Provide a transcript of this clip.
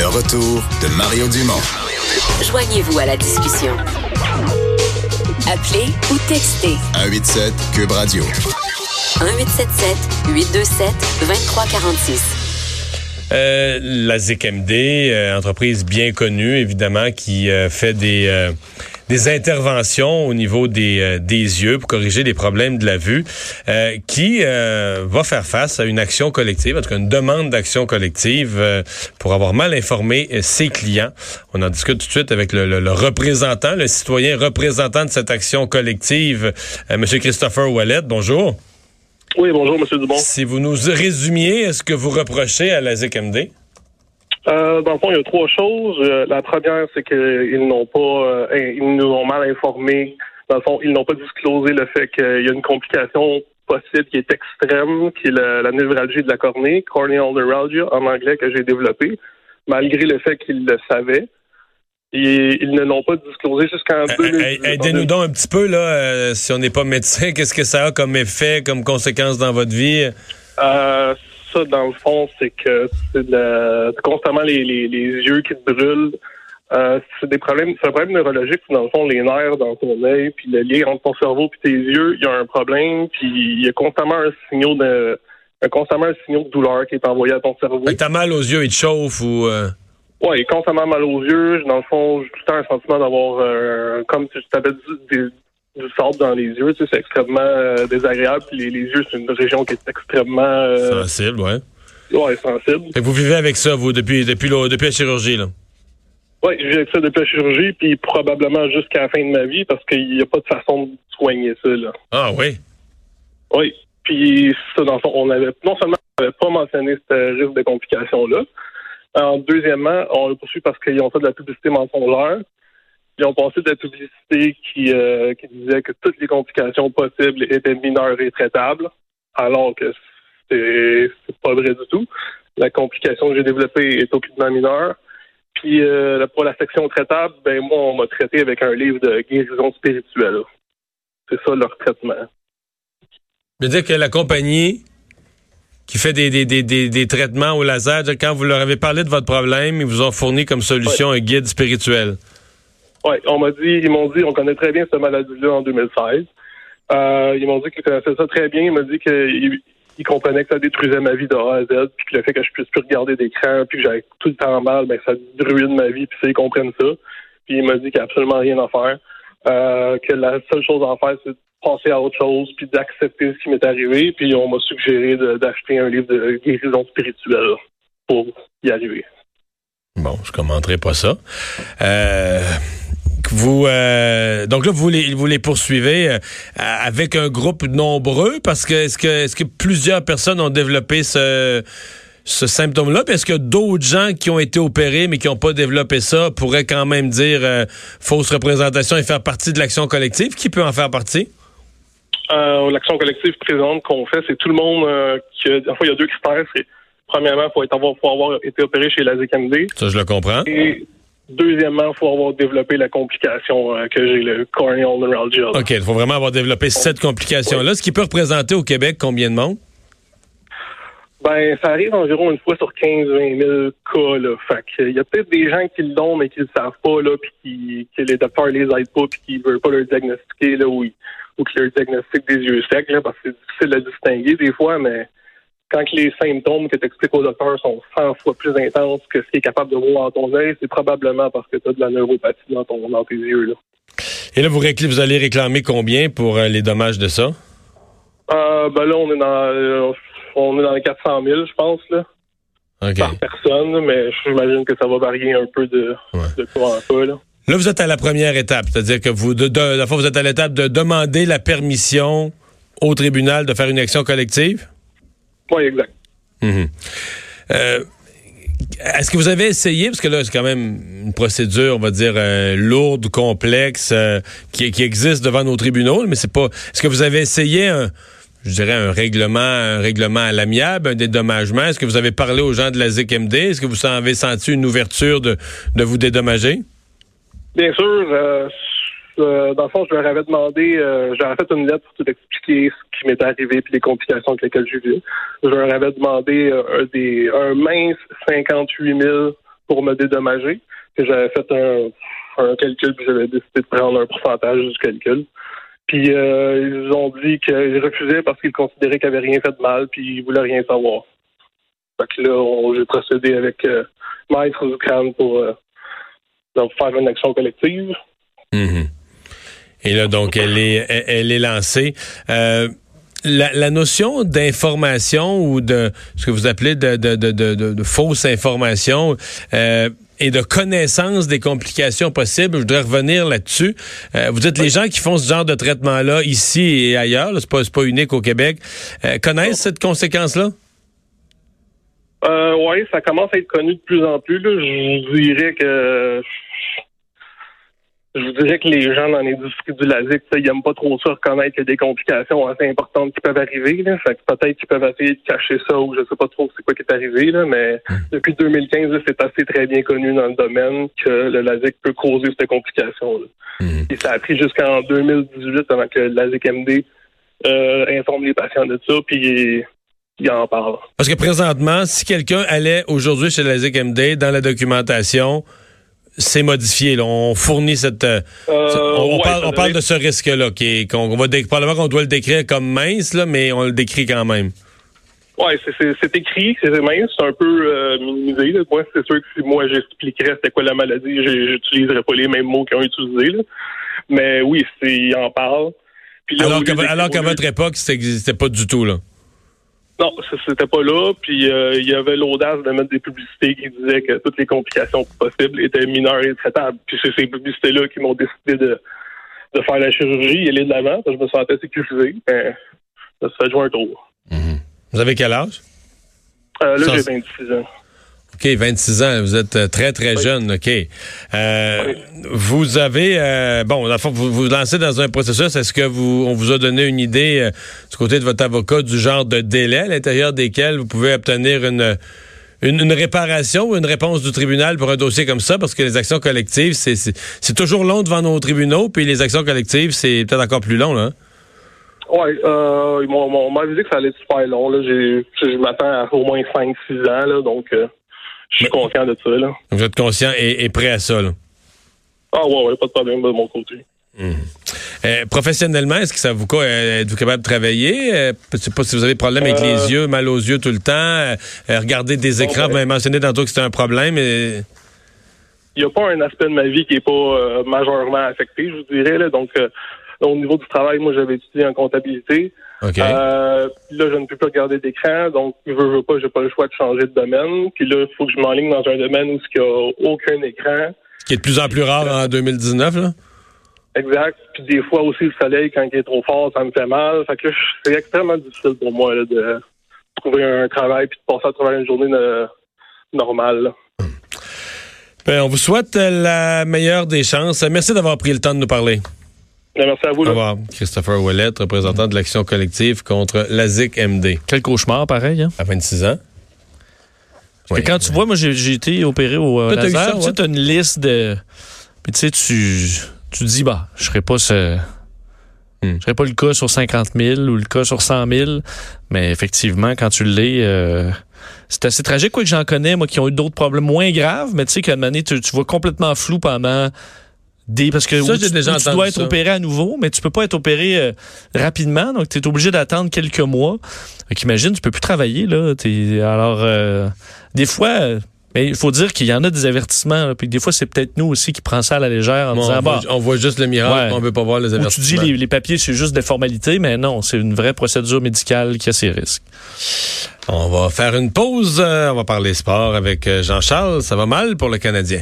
Le retour de Mario Dumont. Joignez-vous à la discussion. Appelez ou textez 187 Cube Radio. 1877 827 2346. Euh, la ZKMD, euh, entreprise bien connue, évidemment, qui euh, fait des, euh, des interventions au niveau des, des yeux pour corriger des problèmes de la vue, qui va faire face à une action collective, en tout cas une demande d'action collective pour avoir mal informé ses clients. On en discute tout de suite avec le, le, le représentant, le citoyen représentant de cette action collective, M. Christopher Wallet. Bonjour. Oui, bonjour, M. Dubon. Si vous nous résumiez ce que vous reprochez à la ZKMD? Euh, dans le fond, il y a trois choses. Euh, la première, c'est qu'ils n'ont pas, euh, ils nous ont mal informés. Dans le fond, ils n'ont pas disclosé le fait qu'il y a une complication possible qui est extrême, qui est la, la névralgie de la cornée, corneal neuralgia en anglais que j'ai développé, malgré le fait qu'ils le savaient. Et ils ne l'ont pas disclosé jusqu'en 2010. Aidez-nous donc un petit peu, là, euh, si on n'est pas médecin, qu'est-ce que ça a comme effet, comme conséquence dans votre vie? Euh, ça, dans le fond, c'est que c'est constamment les, les, les, yeux qui te brûlent. Euh, c'est des problèmes, c'est un problème neurologique, dans le fond, les nerfs dans ton œil, puis le lien entre ton cerveau et tes yeux, il y a un problème, puis il y a constamment un signal de un, constamment un signal de douleur qui est envoyé à ton cerveau. T'as mal aux yeux, il te chauffe ou euh... Oui, constamment mal aux yeux. Dans le fond, j'ai tout le temps un sentiment d'avoir, euh, comme si je t'avais du, du sable dans les yeux. Tu sais, c'est extrêmement euh, désagréable. Puis les, les, yeux, c'est une région qui est extrêmement... Euh, sensible, ouais. Ouais, sensible. Que vous vivez avec ça, vous, depuis, depuis, le, depuis la chirurgie, là? Oui, je vis avec ça depuis la chirurgie, puis probablement jusqu'à la fin de ma vie, parce qu'il n'y a pas de façon de soigner ça, là. Ah oui? Oui. Puis ça, dans le fond, on avait... Non seulement on n'avait pas mentionné ce risque de complications-là, alors, deuxièmement, on l'a poursuivi parce qu'ils ont fait de la publicité mensongère. Ils ont passé de la publicité qui, euh, qui disait que toutes les complications possibles étaient mineures et traitables, alors que c'est pas vrai du tout. La complication que j'ai développée est aucunement mineure. Puis euh, pour la section traitable, ben moi, on m'a traité avec un livre de guérison spirituelle. C'est ça leur traitement. Je veux dire que la compagnie qui fait des, des, des, des, traitements au laser, quand vous leur avez parlé de votre problème, ils vous ont fourni comme solution ouais. un guide spirituel. Oui, on m'a dit, ils m'ont dit, on connaît très bien cette maladie-là en 2016. Euh, ils m'ont dit qu'ils connaissaient ça très bien. Ils m'ont dit qu'ils ils comprenaient que ça détruisait ma vie de A à Z, puis que le fait que je puisse plus regarder d'écran, puis que j'avais tout le temps mal, ben ça ruine ma vie, puis ça, ils comprennent ça. Puis il m'a dit qu'il n'y a absolument rien à faire. Euh, que la seule chose à faire, c'est de passer à autre chose, puis d'accepter ce qui m'est arrivé. Puis on m'a suggéré d'acheter un livre de guérison spirituelle pour y arriver. Bon, je commenterai pas ça. Euh, vous euh, donc là vous les vous les poursuivez euh, avec un groupe nombreux parce que est-ce que est-ce que plusieurs personnes ont développé ce ce symptôme-là? Est-ce que d'autres gens qui ont été opérés mais qui n'ont pas développé ça pourraient quand même dire euh, fausse représentation et faire partie de l'action collective? Qui peut en faire partie? L'action collective présente qu'on fait, c'est tout le monde qui a, enfin, il y a deux critères. C'est premièrement, il faut, être, avoir, faut avoir été opéré chez la ZKMD. Ça, je le comprends. Et deuxièmement, il faut avoir développé la complication euh, que j'ai, le corneal neuralgia. OK, il faut vraiment avoir développé cette complication-là. Ce qui peut représenter au Québec combien de monde? Ben, ça arrive environ une fois sur 15-20 000 cas, là. Fait que, il y a peut-être des gens qui l'ont, mais qui le savent pas, là, puis qui, que les docteurs les aident pas, puis qui veulent pas leur diagnostiquer, là, ou, ou qui leur diagnostiquent des yeux secs, là, parce que c'est difficile à distinguer des fois, mais quand les symptômes que tu expliques au docteur sont 100 fois plus intenses que ce qu'il est capable de voir dans ton œil, c'est probablement parce que tu as de la neuropathie dans, ton, dans tes yeux, là. Et là, vous, vous allez réclamer combien pour euh, les dommages de ça? Euh, ben là, on est dans... Euh, on est dans les 400 000, je pense, là. Okay. Par personne, mais j'imagine que ça va varier un peu de, ouais. de en quoi, là. Là, vous êtes à la première étape, c'est-à-dire que vous, de, de, la fois, vous êtes à l'étape de demander la permission au tribunal de faire une action collective? Exact. Mmh. Euh, Est-ce que vous avez essayé, parce que là, c'est quand même une procédure, on va dire, euh, lourde, complexe, euh, qui, qui, existe devant nos tribunaux, mais c'est pas. Est-ce que vous avez essayé un, je dirais, un règlement, un règlement à l'amiable, un dédommagement? Est-ce que vous avez parlé aux gens de la ZKMD? Est-ce que vous avez senti une ouverture de, de vous dédommager? Bien sûr. Euh, dans le fond, je leur avais demandé, euh, j'aurais fait une lettre pour tout expliquer ce qui m'était arrivé puis les complications avec lesquelles je vis. Je leur avais demandé euh, des, un mince 58 000 pour me dédommager. J'avais fait un, calcul, puis j'avais décidé de prendre un pourcentage du calcul. Puis ils ont dit qu'ils refusaient parce qu'ils considéraient qu'ils n'avaient rien fait de mal, puis ils voulaient rien savoir. Fait que là, j'ai procédé avec Maître Zucran pour faire une action collective. Mhm. Et là, donc, elle est, elle, elle est lancée. Euh, la, la notion d'information ou de ce que vous appelez de, de, de, de, de- fausse information euh, et de connaissance des complications possibles, je voudrais revenir là-dessus. Euh, vous dites les gens qui font ce genre de traitement-là ici et ailleurs, c'est pas, pas unique au Québec, euh, connaissent cette conséquence-là? Euh, oui, ça commence à être connu de plus en plus. Là. Je vous dirais que je vous dirais que les gens dans l'industrie du LASIK, ils n'aiment pas trop ça reconnaître qu'il y a des complications assez importantes qui peuvent arriver. Là. Fait que peut-être qu'ils peuvent essayer de cacher ça ou je sais pas trop c'est quoi qui est arrivé, là, mais depuis 2015, là, c'est assez très bien connu dans le domaine que le LASIK peut causer ces complications. là. Et ça a pris jusqu'en 2018 avant que le LASIK MD euh, informe les patients de ça, puis il en parle. Parce que présentement, si quelqu'un allait aujourd'hui chez la MD, dans la documentation, c'est modifié. là. On fournit cette. euh, Euh, on, on ouais, parle, on de ce risque-là, qui est- qu'on va probablement qu'on doit le décrire comme mince, là, mais on le décrit quand même. Oui, c'est écrit, c'est mince, c'est un peu euh, minimisé. Là. Moi, c'est sûr que si moi j'expliquerais c'était quoi la maladie, j'utiliserais pas les mêmes mots qu'ils ont utilisés. là. Mais oui, ils en parlent. Alors qu'à votre époque, ça n'existait pas du tout. là. Non, c'était pas là. Puis euh, il y avait l'audace de mettre des publicités qui disaient que toutes les complications possibles étaient mineures et traitables. Puis c'est ces publicités-là qui m'ont décidé de, de faire la chirurgie et aller de l'avant. Je me sentais sécurisé. Mais ça se fait jouer un tour. Vous avez quel âge? Euh, là, j'ai c'est- 26 ans. OK, 26 ans. Vous êtes euh, très, très Oui. jeune. OK. Euh, Oui. Vous avez, euh, bon, vous vous lancez dans un processus. Est-ce que vous, on vous a donné une idée euh, du côté de votre avocat du genre de délai à l'intérieur desquels vous pouvez obtenir une, une, une réparation ou une réponse du tribunal pour un dossier comme ça? Parce que les actions collectives, c'est toujours long devant nos tribunaux, puis les actions collectives, c'est peut-être encore plus long, là. hein? Oui, euh, on m'a avisé que ça allait être super long. Là. J'ai- Je m'attends à au moins 5-6 ans, là, donc euh, je suis conscient de ça. Là. Vous êtes conscient et, et prêt à ça, là. Ah ouais, ouais, pas de problème de mon côté. Euh, professionnellement, est-ce que ça vous quoi? euh, Êtes-vous capable de travailler? Euh, je sais pas si vous avez des problèmes avec Euh, les yeux, mal aux yeux tout le temps. euh, euh, regarder des écrans, ben- vous m'avez mentionné tantôt que c'était un problème. et- Il n'y a pas un aspect de ma vie qui n'est pas euh, majeurement affecté, je vous dirais. Là. Donc, euh, au niveau du travail, moi, j'avais étudié en comptabilité. Euh, puis là, je ne peux plus regarder d'écran, donc je veux, veux pas, j'ai pas le choix de changer de domaine. Puis là, il faut que je m'enligne dans un domaine où il n'y a aucun écran. Ce qui est de plus en plus rare en 2019, là. Exact. Puis des fois aussi, le soleil, quand il est trop fort, ça me fait mal. Fait que c'est extrêmement difficile pour moi là, de trouver un travail puis de passer à travers une journée de- normale. là. Ben, on vous souhaite euh, la meilleure des chances. Merci d'avoir pris le temps de nous parler. Mais Merci à vous. Au Là. revoir. Christopher Ouellet, représentant de l'Action collective contre l'ASIC MD. Quel cauchemar, pareil. Hein? À 26 ans. Parce Oui. que quand tu vois, moi, j'ai été opéré au euh, laser. tu ouais? t'as une liste de. Puis tu sais, tu, tu dis, bah, je serais pas ce. Hmm. Je serais pas le cas sur 50 000 ou le cas sur 100 000. Mais effectivement, quand tu l'es, euh, c'est assez tragique. Quoi que j'en connais, moi, qui ont eu d'autres problèmes moins graves. Mais tu sais qu'à un moment donné, tu, tu vois complètement flou pendant des. Parce que Ça, tu, déjà dois être ça. opéré à nouveau, mais tu peux pas être opéré euh, rapidement. Donc, tu es obligé d'attendre quelques mois. Donc, imagine, tu peux plus travailler, là. Alors, euh, des fois, euh, mais il faut dire qu'il y en a des avertissements. là, puis des fois, c'est peut-être nous aussi qui prenons ça à la légère en Bon, disant, on, bah, voit, on voit juste le miracle, Ouais. on veut pas voir les ou tu dis avertissements. les, les papiers, c'est juste des formalités, mais non, c'est une vraie procédure médicale qui a ses risques. On va faire une pause. on va parler sport avec Jean-Charles. Ça va mal pour le Canadien?